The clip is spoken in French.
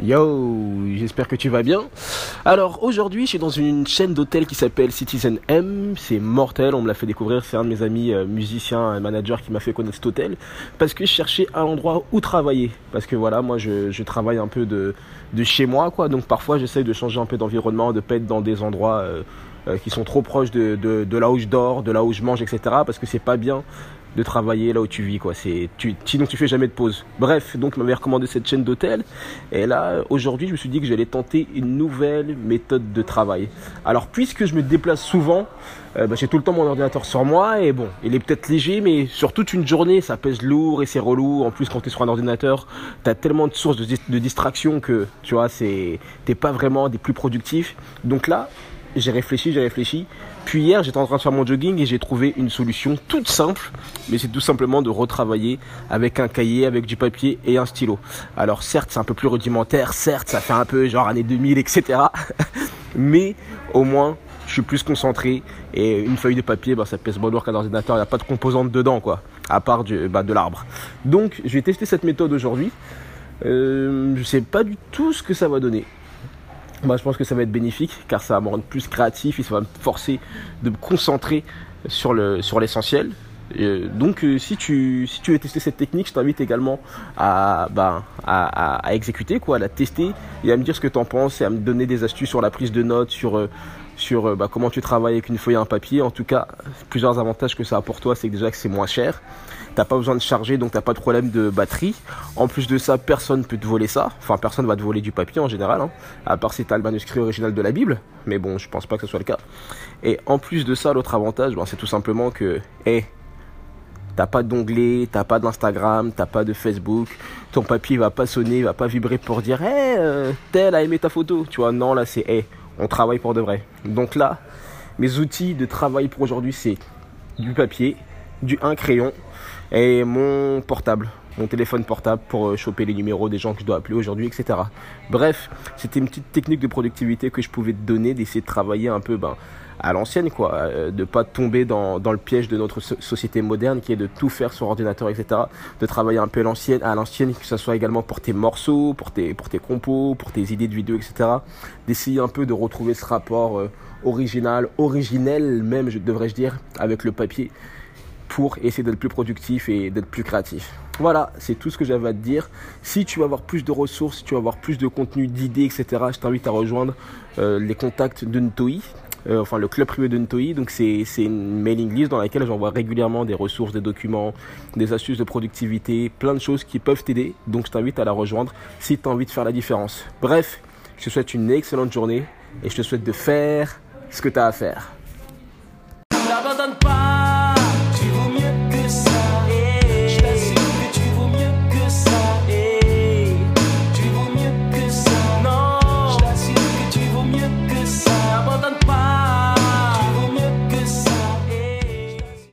Yo, j'espère que tu vas bien. Alors aujourd'hui, je suis dans une chaîne d'hôtel qui s'appelle Citizen M. C'est mortel, on me l'a fait découvrir. C'est un de mes amis euh, musiciens et managers qui m'a fait connaître cet hôtel parce que je cherchais un endroit où travailler. Parce que voilà, moi je, travaille un peu de, chez moi, quoi. Donc parfois j'essaye de changer un peu d'environnement, de pas être dans des endroits euh, euh, qui sont trop proches de, de, là où je dors, de là où je mange, etc. Parce que c'est pas bien de travailler là où tu vis quoi. C'est tu sinon tu fais jamais de pause. Bref donc m'avait recommandé cette chaîne d'hôtel. Et là aujourd'hui je me suis dit que j'allais tenter une nouvelle méthode de travail. Alors puisque je me déplace souvent euh, bah, j'ai tout le temps mon ordinateur sur moi. Et bon il est peut-être léger mais sur toute une journée ça pèse lourd et c'est relou. En plus quand tu es sur un ordinateur tu as tellement de sources de, de distraction que tu vois c'est t'es pas vraiment des plus productifs. Donc là j'ai réfléchi, j'ai réfléchi. Puis hier, j'étais en train de faire mon jogging et j'ai trouvé une solution toute simple, mais c'est tout simplement de retravailler avec un cahier, avec du papier et un stylo. Alors certes, c'est un peu plus rudimentaire, certes, ça fait un peu genre année 2000, etc. mais au moins, je suis plus concentré et une feuille de papier, bah, ça pèse moins lourd qu'un ordinateur, il n'y a pas de composante dedans, quoi, à part du, bah, de l'arbre. Donc, je vais tester cette méthode aujourd'hui. Euh, je sais pas du tout ce que ça va donner. Bah, je pense que ça va être bénéfique car ça va me rendre plus créatif et ça va me forcer de me concentrer sur le sur l'essentiel. Euh, donc euh, si tu si tu veux tester cette technique, je t'invite également à, bah, à, à, exécuter quoi, à la tester et à me dire ce que tu en penses et à me donner des astuces sur la prise de notes, sur euh, sur bah, comment tu travailles avec une feuille et un papier. En tout cas, plusieurs avantages que ça a pour toi, c'est que déjà que c'est moins cher t'as pas besoin de charger, donc t'as pas de problème de batterie. En plus de ça, personne peut te voler ça. Enfin, personne va te voler du papier en général, hein. à part si t'as le manuscrit original de la Bible. Mais bon, je pense pas que ce soit le cas. Et en plus de ça, l'autre avantage, ben, c'est tout simplement que, hé, t'as pas d'onglet, t'as pas d'Instagram, t'as pas de Facebook, ton papier va pas sonner, va pas vibrer pour dire, hé, euh, tel a aimé ta photo. Tu vois, non, là c'est, hé, on travaille pour de vrai. Donc là, mes outils de travail pour aujourd'hui, c'est du papier, du un crayon et mon portable, mon téléphone portable pour euh, choper les numéros des gens que je dois appeler aujourd'hui, etc. Bref, c'était une petite technique de productivité que je pouvais te donner, d'essayer de travailler un peu ben, à l'ancienne, quoi, euh, de pas tomber dans, le piège de notre société moderne qui est de tout faire sur ordinateur, etc. De travailler un peu à l'ancienne, à l'ancienne, que ce soit également pour tes morceaux, pour tes, pour tes compos, pour tes idées de vidéos, etc. D'essayer un peu de retrouver ce rapport euh, original, originel même, je devrais-je dire, avec le papier pour essayer d'être plus productif et d'être plus créatif. Voilà, c'est tout ce que j'avais à te dire. Si tu veux avoir plus de ressources, si tu veux avoir plus de contenu, d'idées, etc., je t'invite à rejoindre euh, les contacts de Ntoi, euh, enfin le club privé de Ntoi. Donc c'est une mailing list dans laquelle j'envoie régulièrement des ressources, des documents, des astuces de productivité, plein de choses qui peuvent t'aider. Donc je t'invite à la rejoindre si tu as envie de faire la différence. Bref, je te souhaite une excellente journée et je te souhaite de faire ce que tu as à faire.